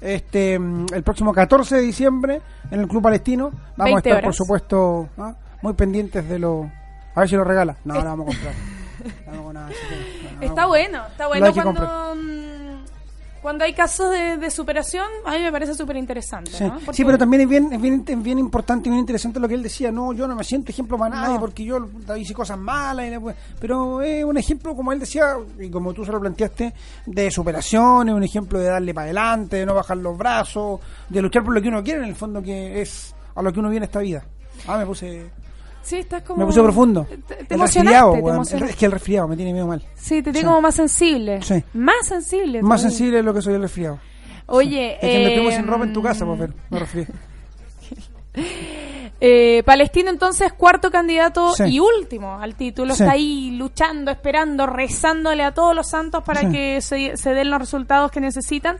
Este, mm, el próximo 14 de diciembre en el Club Palestino. Vamos a 20 estar, por supuesto, ¿ah? muy pendientes de lo. A ver si lo regala. No, lo vamos a comprar. (laughs) (laughs) No, no. Está bueno, está bueno cuando, cuando hay casos de, de superación, a mí me parece súper interesante. Sí. ¿no? Sí, pero también es bien, es bien, es bien importante y bien interesante lo que él decía. No, yo no me siento ejemplo para nadie porque yo hice cosas malas. y después- pero es un ejemplo, como él decía, y como tú se lo planteaste, de superación, es un ejemplo de darle para adelante, de no bajar los brazos, de luchar por lo que uno quiere, en el fondo, que es a lo que uno viene esta vida. Ah, me puse, Sí, estás como... me puse profundo. Te, te El resfriado, te weón. Es que el resfriado me tiene medio mal. Sí, te tiene Sí. como más sensible. Sí. Más sensible. Más todavía. sensible es lo que soy el resfriado. Oye, Es que me sin ropa en tu casa, pues, pero me resfrié. (laughs) Eh, Palestino entonces cuarto candidato Sí. y último al título. Sí. Está ahí luchando, esperando, rezándole a todos los santos para Sí. que se, se den los resultados que necesitan.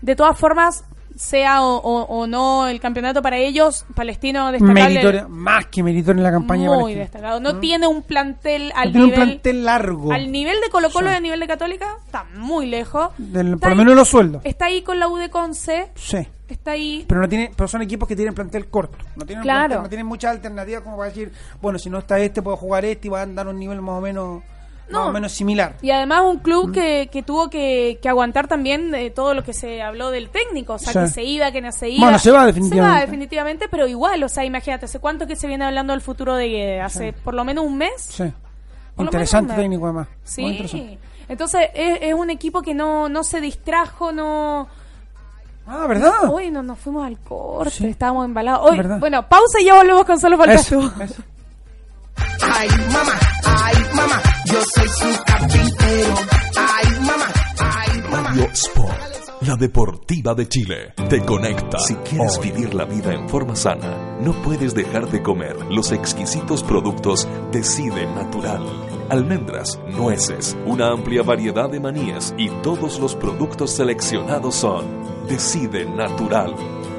De todas formas, sea o, o- o no el campeonato para ellos, Palestino destacable. Meritorio, más que meritorio en la campaña. muy Palestina. destacado. No tiene un plantel al No tiene un nivel plantel largo. al nivel de Colo Colo Sí. y al nivel de Católica, está muy lejos. Del- por lo menos los sueldos. Está ahí con la U de Conce, Sí. está ahí. Pero no tiene, pero son equipos que tienen plantel corto. No tienen, Claro. plantel- no tienen muchas alternativas como para decir, bueno, si no está este, puedo jugar este y va a dar un nivel más o menos, No. más o menos similar. Y además un club Mm. que, que tuvo que, que aguantar también eh, todo lo que se habló del técnico, o sea, Sí. que se iba, que no se iba. Bueno, se va definitivamente. Se va definitivamente, pero igual, o sea, imagínate, ¿hace cuánto que se viene hablando del futuro de Guede? ¿Hace por lo menos un mes? Sí. Interesante técnico además. Sí. Entonces es, es un equipo que no, no se distrajo, no... Ah, ¿verdad? Hoy no nos fuimos al corte, Sí. estábamos embalados. Hoy, ¿Verdad? bueno, pausa y ya volvemos con Solo Faltas Eso, tú. eso. Ay, mamá, ay, mamá, yo soy su carpintero. Ay, mamá, ay, mamá. Radio Sport, la deportiva de Chile, te conecta. Si quieres vivir la vida en forma sana, no puedes dejar de comer los exquisitos productos Decide Natural. Almendras, nueces, una amplia variedad de manías y todos los productos seleccionados son Decide Natural.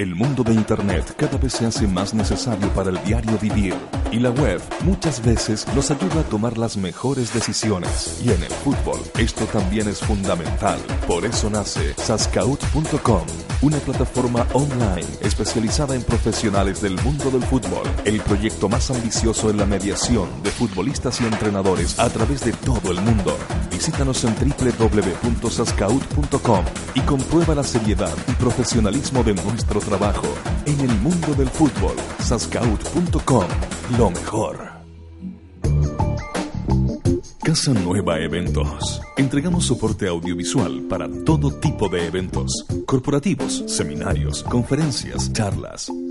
El mundo de Internet cada vez se hace más necesario para el diario vivir y la web muchas veces nos ayuda a tomar las mejores decisiones. Y en el fútbol esto también es fundamental. Por eso nace Sascaut.com, una plataforma online especializada en profesionales del mundo del fútbol. El proyecto más ambicioso en la mediación de futbolistas y entrenadores a través de todo el mundo. Visítanos en www.sascaut.com y comprueba la seriedad y profesionalismo de nuestro trabajo en el mundo del fútbol. Sascaut.com, lo mejor. Casa Nueva Eventos. Entregamos soporte audiovisual para todo tipo de eventos, corporativos, seminarios, conferencias, charlas,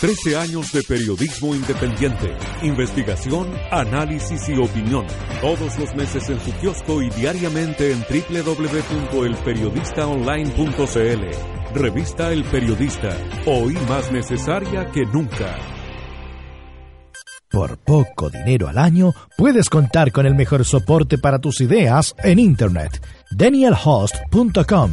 13 años de periodismo independiente, investigación, análisis y opinión. Todos los meses en su kiosco y diariamente en www.elperiodistaonline.cl. Revista El Periodista, hoy más necesaria que nunca. Por poco dinero al año, puedes contar con el mejor soporte para tus ideas en Internet. DanielHost.com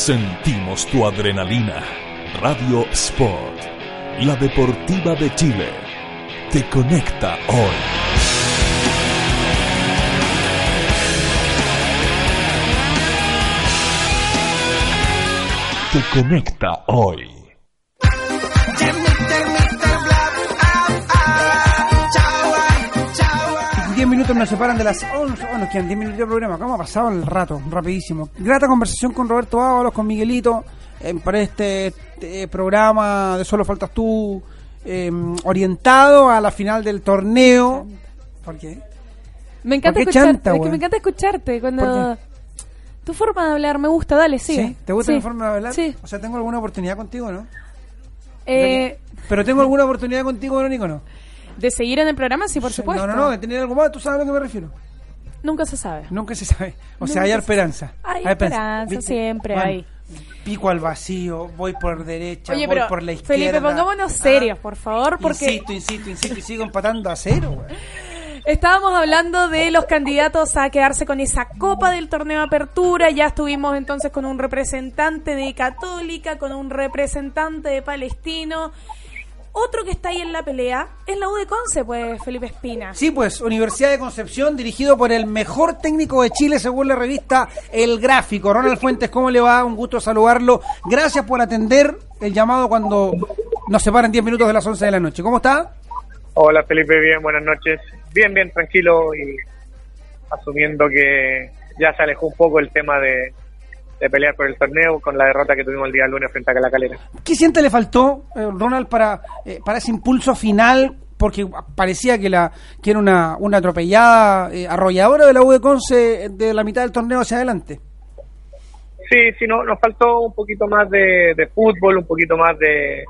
Sentimos tu adrenalina. Radio Sport, la deportiva de Chile, te conecta hoy. Te conecta hoy. Minutos nos separan de las 11. Bueno, quedan 10 minutos de programa. ¿Cómo ha pasado el rato? Rapidísimo. Grata conversación con Roberto Ábalos, con Miguelito, eh, para este eh, programa de Solo Faltas Tú, eh, orientado a la final del torneo. ¿Por qué? Me encanta ¿Por qué escucharte. chanta, es que me encanta escucharte cuando. ¿Por Tu forma de hablar me gusta, dale, sigue. ¿Sí? ¿Te gusta Sí. mi forma de hablar? Sí. O sea, tengo alguna oportunidad contigo, ¿no? Eh, Pero tengo alguna oportunidad contigo, Verónico, ¿no? De seguir en el programa, sí, por supuesto. No, no, no, de tener algo más, tú sabes a lo que me refiero. Nunca se sabe. Nunca se sabe. O sea, hay se esperanza. Hay esperanza, siempre Bueno, hay. Pico al vacío, voy por derecha, Oye, voy pero por la izquierda. Felipe, pongámonos Ah, serios, por favor, porque Insisto, insisto, insisto y sigo empatando a cero, güey. estábamos hablando de los candidatos a quedarse con esa copa del torneo de apertura. Ya estuvimos entonces con un representante de Católica, con un representante de Palestino. Otro que está ahí en la pelea es la U de Conce, pues, Felipe Espina. Sí, pues, Universidad de Concepción, dirigido por el mejor técnico de Chile, según la revista El Gráfico. Ronald Fuentes, ¿cómo le va? Un gusto saludarlo. Gracias por atender el llamado cuando nos separan 10 minutos de las 11 de la noche. ¿Cómo está? Hola Felipe, bien, buenas noches. Bien, bien, tranquilo y asumiendo que ya se alejó un poco el tema de, de pelear por el torneo con la derrota que tuvimos el día lunes frente a la calera. ¿Qué siente le faltó, eh, Ronald, para, eh, para ese impulso final? Porque parecía que, la, que era una, una atropellada eh, arrolladora de la U de Conce de la mitad del torneo hacia adelante. Sí, sí, no, nos faltó un poquito más de, de fútbol, un poquito más de,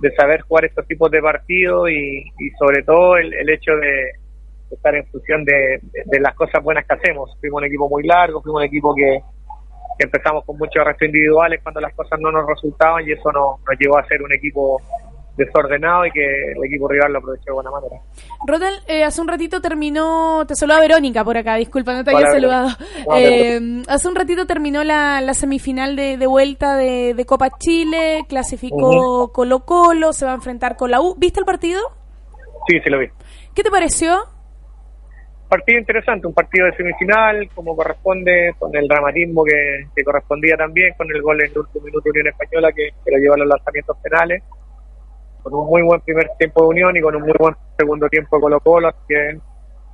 de saber jugar estos tipos de partidos y, y sobre todo el, el hecho de, estar en función de, de- de las cosas buenas que hacemos. Fuimos un equipo muy largo, fuimos un equipo que empezamos con muchos arrestos individuales cuando las cosas no nos resultaban y eso nos, nos llevó a ser un equipo desordenado y que el equipo rival lo aprovechó de buena manera. Rodel, eh, hace un ratito terminó, te saluda Verónica por acá, disculpa, no te había saludado. Eh, hace un ratito terminó la, la semifinal de, de vuelta de, de Copa Chile, clasificó Colo Colo, se va a enfrentar con la U. ¿Viste el partido? Sí, sí lo vi. ¿Qué te pareció? Partido interesante, un partido de semifinal, como corresponde, con el dramatismo que, que correspondía también, con el gol en el último minuto de Unión Española que, que lo lleva a los lanzamientos penales, con un muy buen primer tiempo de Unión y con un muy buen segundo tiempo de Colo Colo, así que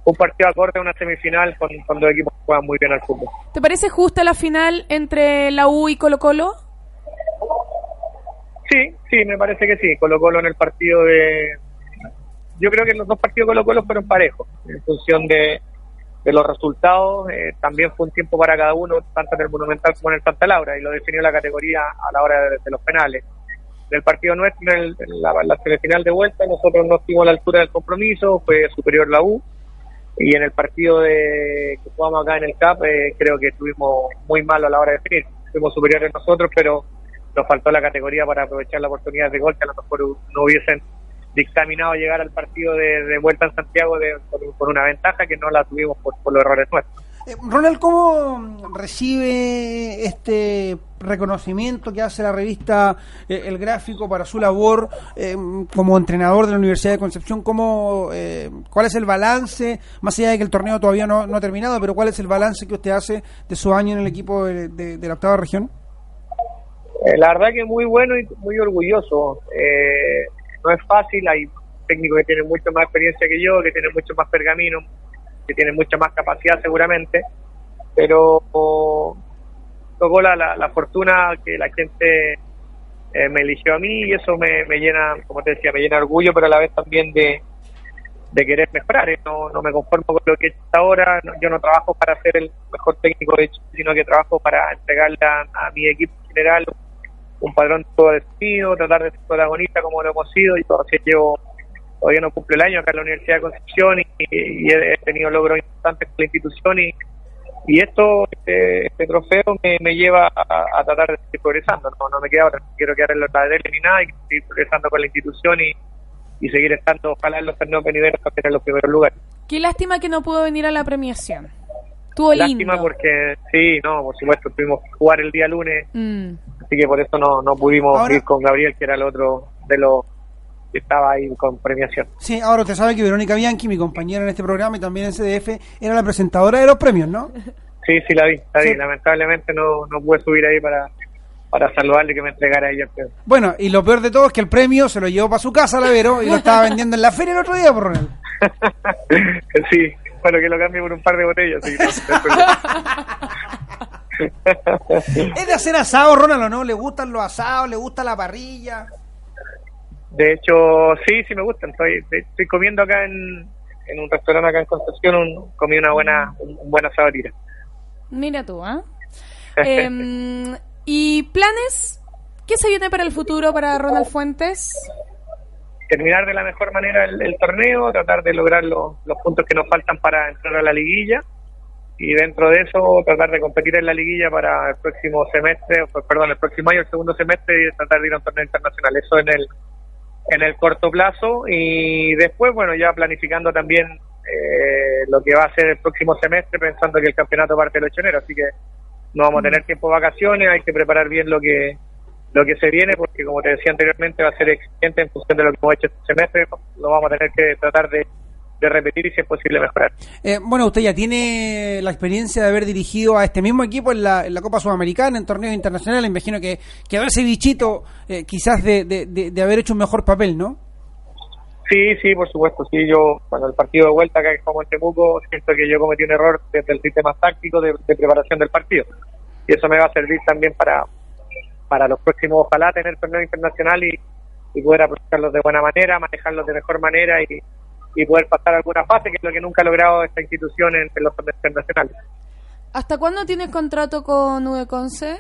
un partido acorde a una semifinal con, con dos equipos que juegan muy bien al fútbol. ¿Te parece justa la final entre la U y Colo Colo? Sí, sí, me parece que sí. Colo Colo en el partido de... Yo creo que los dos partidos Colo Colo fueron parejos, en función de, los resultados. eh, también fue un tiempo para cada uno, tanto en el Monumental como en el Santa Laura, y lo definió la categoría a la hora de, los penales. En el partido nuestro, en, el- en la, semifinal de vuelta, nosotros no estuvimos a la altura del compromiso, fue superior la U. Y en el partido de que jugamos acá en el CAP, eh, creo que estuvimos muy mal a la hora de definir. Fuimos superiores nosotros, pero nos faltó la categoría para aprovechar la oportunidad de gol que a lo mejor no hubiesen dictaminado llegar al partido de, de vuelta en Santiago de, con, una ventaja que no la tuvimos por, por los errores nuestros. Eh, Ronald, ¿cómo recibe este reconocimiento que hace la revista eh, El Gráfico para su labor eh, como entrenador de la Universidad de Concepción? ¿Cómo, eh, ¿Cuál es el balance, más allá de que el torneo todavía no, no ha terminado, pero cuál es el balance que usted hace de su año en el equipo de, de- de la octava región? La verdad que muy bueno y muy orgulloso. Eh, no es fácil, hay técnicos que tienen mucho más experiencia que yo, que tienen mucho más pergamino, que tienen mucha más capacidad seguramente, pero tocó la, la, la fortuna que la gente eh, me eligió a mí y eso me, me llena, como te decía, me llena de orgullo, pero a la vez también de, de querer mejorar. ¿eh? No, no me conformo con lo que he hecho hasta ahora. No- yo no trabajo para ser el mejor técnico de Chile, sino que trabajo para entregarle a, mi equipo en general padrón todo definido, tratar de ser protagonista como lo hemos sido y todavía llevo todavía no cumple el año acá en la Universidad de Concepción y, y he, tenido logros importantes con la institución y, y esto, este, este trofeo me, me lleva a, a tratar de seguir progresando, no, no me queda otra, no quiero quedar en los laderos ni nada y seguir progresando con la institución y, y seguir estando ojalá en los torneos venideros en los primeros lugares. Qué lástima que no pudo venir a la premiación. Estuvo Lástima lindo. porque, sí, no, por supuesto, tuvimos que jugar el día lunes, Mm. Así que por eso no, no pudimos Ahora- ir con Gabriel, que era el otro de los que estaba ahí con premiación. Sí, ahora usted sabe que Verónica Bianchi, mi compañera en este programa y también en CDF, era la presentadora de los premios, ¿no? Sí, sí, la vi, la vi. Lamentablemente no, no pude subir ahí para, para saludarle y que me entregara ella el premio. Bueno, y lo peor de todo es que el premio se lo llevó para su casa, la Vero, y lo estaba vendiendo en la feria el otro día, por Ronald. (laughs) sí, bueno, que lo cambie por un par de botellas. sí, no, (laughs) ¿Es de hacer asado, Ronald, o no? ¿Le gustan los asados? ¿Le gusta la parrilla? De hecho, sí, sí me gustan. Estoy, estoy comiendo acá en, en un restaurante acá en Concepción, un- comí una buena, un, un buen asado de tira. Mira tú, ¿ah? (laughs) Em, ¿Y planes? ¿Qué se viene para el futuro para Ronald Fuentes? Terminar de la mejor manera el, el torneo, tratar de lograr los puntos que nos faltan para entrar a la liguilla y dentro de eso tratar de competir en la liguilla para el próximo semestre, o, perdón, el próximo año, el segundo semestre y tratar de ir a un torneo internacional. Eso en el en el corto plazo. Y después, bueno, ya planificando también eh, lo que va a ser el próximo semestre, pensando que el campeonato parte el 8 de enero, así que no vamos a tener tiempo de vacaciones, hay que preparar bien lo que lo que se viene, porque como te decía anteriormente, va a ser exigente en función de lo que hemos hecho este semestre, lo vamos a tener que tratar de, de repetir y si es posible mejorar. Eh, bueno, usted ya tiene la experiencia de haber dirigido a este mismo equipo en la, en la Copa Sudamericana, en torneos internacionales. Imagino que quedó ese bichito eh, quizás de, de, de- de haber hecho un mejor papel, ¿no? Sí, sí, por supuesto. Sí, yo, cuando el partido de vuelta acá que jugamos en Temuco, siento que yo cometí un error desde el sistema táctico de, de preparación del partido. Y eso me va a servir también para, para los próximos, ojalá tener torneo internacional y, y poder aprovecharlos de buena manera, manejarlos de mejor manera y, y poder pasar alguna fase, que es lo que nunca ha logrado esta institución en, en los torneos internacionales. ¿Hasta cuándo tienes contrato con Udeconce?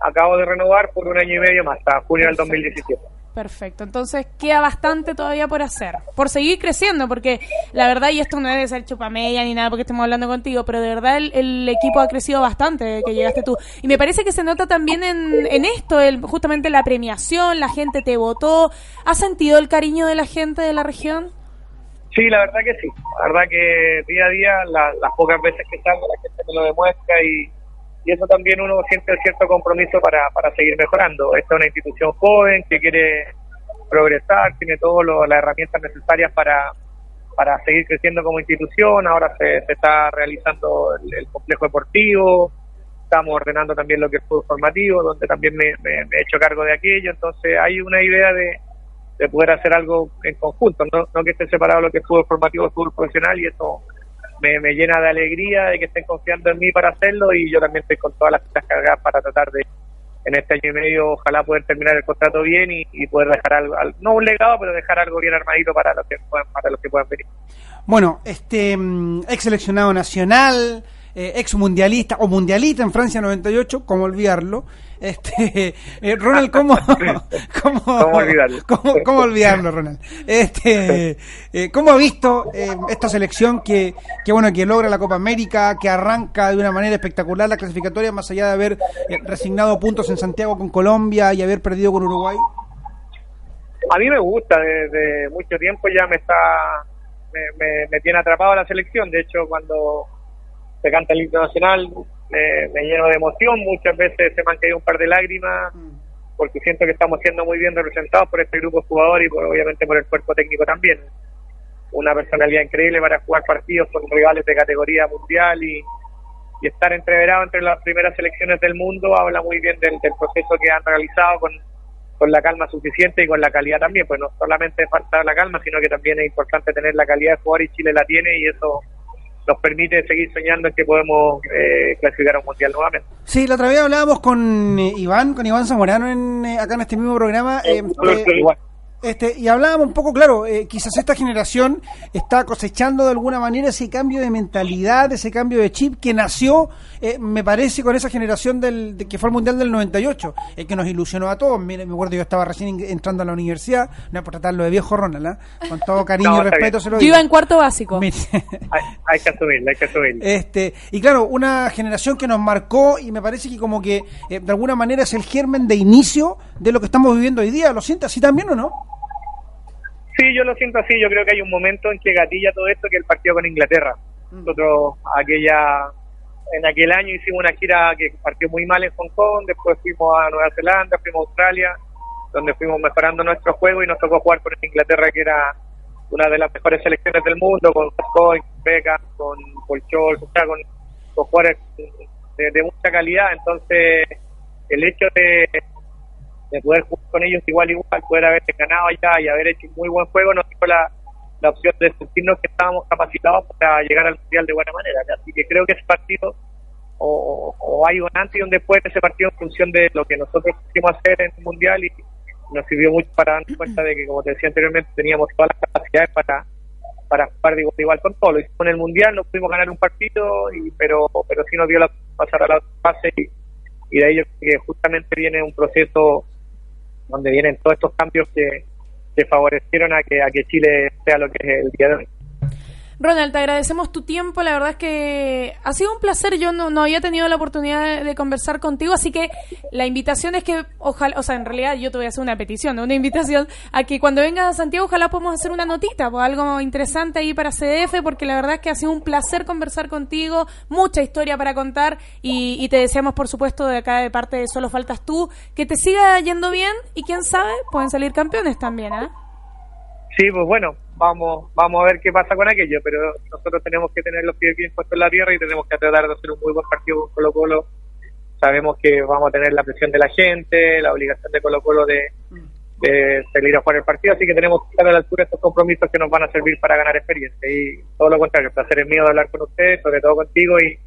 Acabo de renovar por un año y medio más, hasta junio del 2017. Perfecto, entonces queda bastante todavía por hacer, por seguir creciendo, porque la verdad, y esto no es de ser chupamella ni nada porque estemos hablando contigo, pero de verdad el, el equipo ha crecido bastante desde que llegaste tú. Y me parece que se nota también en, en esto, el, justamente la premiación, la gente te votó. ¿Has sentido el cariño de la gente de la región? Sí, la verdad que sí. La verdad que día a día, la- las pocas veces que salgo, la gente me lo demuestra y, y eso también uno siente cierto compromiso para, para seguir mejorando. Esta es una institución joven que quiere progresar, tiene todas las herramientas necesarias para, para seguir creciendo como institución. Ahora se, se está realizando el, complejo deportivo, estamos ordenando también lo que es fútbol formativo, donde también me- me he hecho cargo de aquello. Entonces hay una idea de, de poder hacer algo en conjunto, no, no que esté separado lo que es fútbol formativo fútbol profesional y eso me, llena de alegría de que estén confiando en mí para hacerlo y yo también estoy con todas las pilas cargadas para tratar de en este año y medio ojalá poder terminar el contrato bien y, poder dejar algo, al- no un legado pero dejar algo bien armadito para los que puedan, para los que puedan venir. Bueno, este mm, ex seleccionado nacional, eh, ex mundialista o mundialista en Francia 98, ¿cómo olvidarlo? Este, (laughs) eh, Ronald, ¿cómo, (laughs) cómo, ¿Cómo olvidarlo? ¿Cómo, cómo olvidarlo, Ronald? Este, eh, ¿Cómo ha visto eh, esta selección que, que, bueno, que logra la Copa América, que arranca de una manera espectacular la clasificatoria, más allá de haber resignado puntos en Santiago con Colombia y haber perdido con Uruguay? A mí me gusta, desde mucho tiempo ya me está, me, me, me tiene atrapado la selección. De hecho, cuando se canta el himno nacional, me, me lleno de emoción. Muchas veces se me han caído un par de lágrimas, porque siento que estamos siendo muy bien representados por este grupo de jugadores y por, obviamente por el cuerpo técnico también. Una personalidad increíble para jugar partidos con rivales de categoría mundial y, y estar entreverado entre las primeras selecciones del mundo habla muy bien del, del proceso que han realizado con, con la calma suficiente y con la calidad también, pues no solamente falta la calma, sino que también es importante tener la calidad de jugador y Chile la tiene y eso nos permite seguir soñando en que podemos eh, clasificar a un mundial nuevamente. Sí, la otra vez hablábamos con eh, Iván, con Iván Zamorano en, eh, acá en este mismo programa. eh. Este, y hablábamos un poco, claro, eh, quizás esta generación está cosechando de alguna manera ese cambio de mentalidad, ese cambio de chip que nació, eh, me parece, con esa generación del, de- que fue el Mundial del 98, eh, que nos ilusionó a todos. Mire, me acuerdo yo estaba recién entrando a la universidad, no es por tratarlo de viejo Ronald, ¿ah? con todo (laughs) cariño No, y respeto se lo Yo digo. iba en cuarto básico. Mire, Hay, hay que asumirlo, hay que asumirlo. este, y claro, una generación que nos marcó y me parece que como que eh, de alguna manera es el germen de inicio de lo que estamos viviendo hoy día. ¿Lo siente así también o no? Sí, yo lo siento así. Yo creo que hay un momento en que gatilla todo esto, que el partido con Inglaterra. Nosotros, aquella en aquel año hicimos una gira que partió muy mal en Hong Kong, después fuimos a Nueva Zelanda, fuimos a Australia, donde fuimos mejorando nuestro juego y nos tocó jugar con Inglaterra, que era una de las mejores selecciones del mundo, con Gascoigne, con Beckham, con o sea, con, con jugadores de, de mucha calidad. Entonces, el hecho de, de poder jugar con ellos igual igual, poder haber ganado allá y haber hecho un muy buen juego, nos dio la, la opción de sentirnos que estábamos capacitados para llegar al Mundial de buena manera. Así que creo que ese partido, o, o hay un antes y un después de ese partido en función de lo que nosotros quisimos hacer en el Mundial y nos sirvió mucho para darnos cuenta de que, como te decía anteriormente, teníamos todas las capacidades para para jugar de igual, de igual con todo. Lo hicimos en el Mundial, no pudimos ganar un partido, y, pero pero sí nos dio la pasar a la otra fase y, y de ahí yo creo que justamente viene un proceso donde vienen todos estos cambios que, que favorecieron a que a que Chile sea lo que es el día de hoy. Ronald, te agradecemos tu tiempo. La verdad es que ha sido un placer. Yo no, no había tenido la oportunidad de, conversar contigo, así que la invitación es que, ojalá, o sea, en realidad yo te voy a hacer una petición, una invitación a que cuando vengas a Santiago, ojalá podamos hacer una notita, pues, algo interesante ahí para CDF, porque la verdad es que ha sido un placer conversar contigo, mucha historia para contar y, y te deseamos, por supuesto, de acá de parte de Solo Faltas Tú, que te siga yendo bien y quién sabe, pueden salir campeones también, ¿ah? Sí, pues bueno, vamos vamos a ver qué pasa con aquello, pero nosotros tenemos que tener los pies bien puestos en la tierra y tenemos que tratar de hacer un muy buen partido con Colo Colo. Sabemos que vamos a tener la presión de la gente, la obligación de Colo Colo de, de salir a jugar el partido, así que tenemos que estar a la altura de estos compromisos que nos van a servir para ganar experiencia. Y todo lo contrario, el placer es mío de hablar con ustedes, sobre todo contigo y,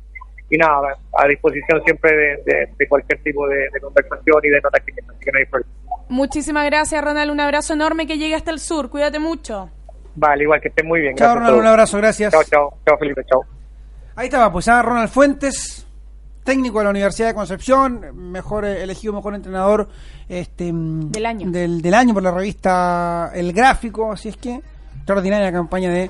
y nada, a disposición siempre de, de- cualquier tipo de, conversación y de nota que que no hay problema. Muchísimas gracias, Ronald. Un abrazo enorme que llegue hasta el sur. Cuídate mucho. Vale, igual que estén muy bien. Chao, Ronald, un abrazo, gracias. Chao, chao, chao Felipe, chao. Ahí estaba, pues a Ronald Fuentes, técnico de la Universidad de Concepción, mejor eh, elegido mejor entrenador este mm, Del año. Del, del año por la revista El Gráfico, así es que extraordinaria campaña de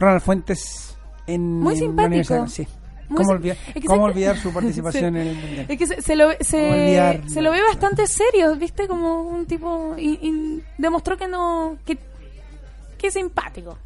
Ronald Fuentes en, Muy simpático. universidad. Sí. Muy ¿Cómo, olvidar, es que cómo olvidar (laughs) su participación Sí. en el Mundial? Es que se, se lo, ¿Cómo se, olvidar? se lo ve bastante serio, ¿viste? Como un tipo... Y, y demostró que no... Que, es simpático.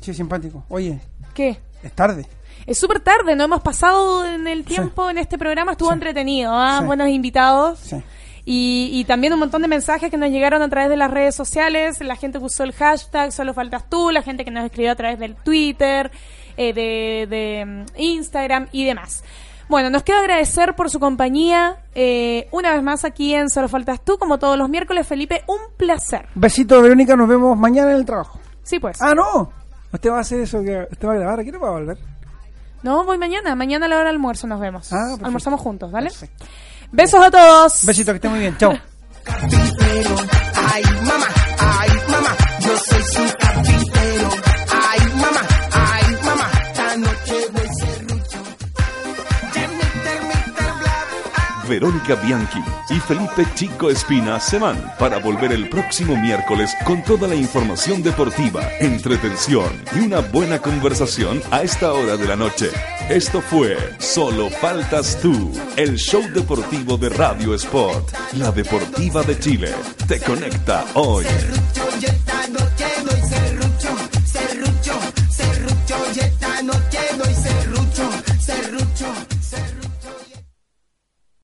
Sí, simpático. Oye, ¿Qué? es tarde. Es súper tarde, no hemos pasado en el tiempo en este programa, estuvo Sí. entretenido, ¿ah? Sí. buenos invitados. Sí. Y, y también un montón de mensajes que nos llegaron a través de las redes sociales, la gente que usó el hashtag Solo Faltas Tú, la gente que nos escribió a través del Twitter, eh, de, de, mm, Instagram y demás. Bueno, nos queda agradecer por su compañía eh, una vez más aquí en Solo Faltas Tú, como todos los miércoles, Felipe, un placer. Besito, Verónica, nos vemos mañana en el trabajo. Sí, pues. Ah, no. Usted va a hacer eso, que usted va a grabar, ¿a qué hora va a volver? No, voy mañana, mañana a la hora del almuerzo nos vemos. Ah, perfecto. Almorzamos juntos, ¿vale? Besos a todos. Besito, que esté muy bien. Chao. (laughs) Verónica Bianchi y Felipe Chico Espina se van para volver el próximo miércoles con toda la información deportiva, entretención y una buena conversación a esta hora de la noche. Esto fue Solo Faltas Tú, el show deportivo de Radio Sport, la deportiva de Chile. Te conecta hoy.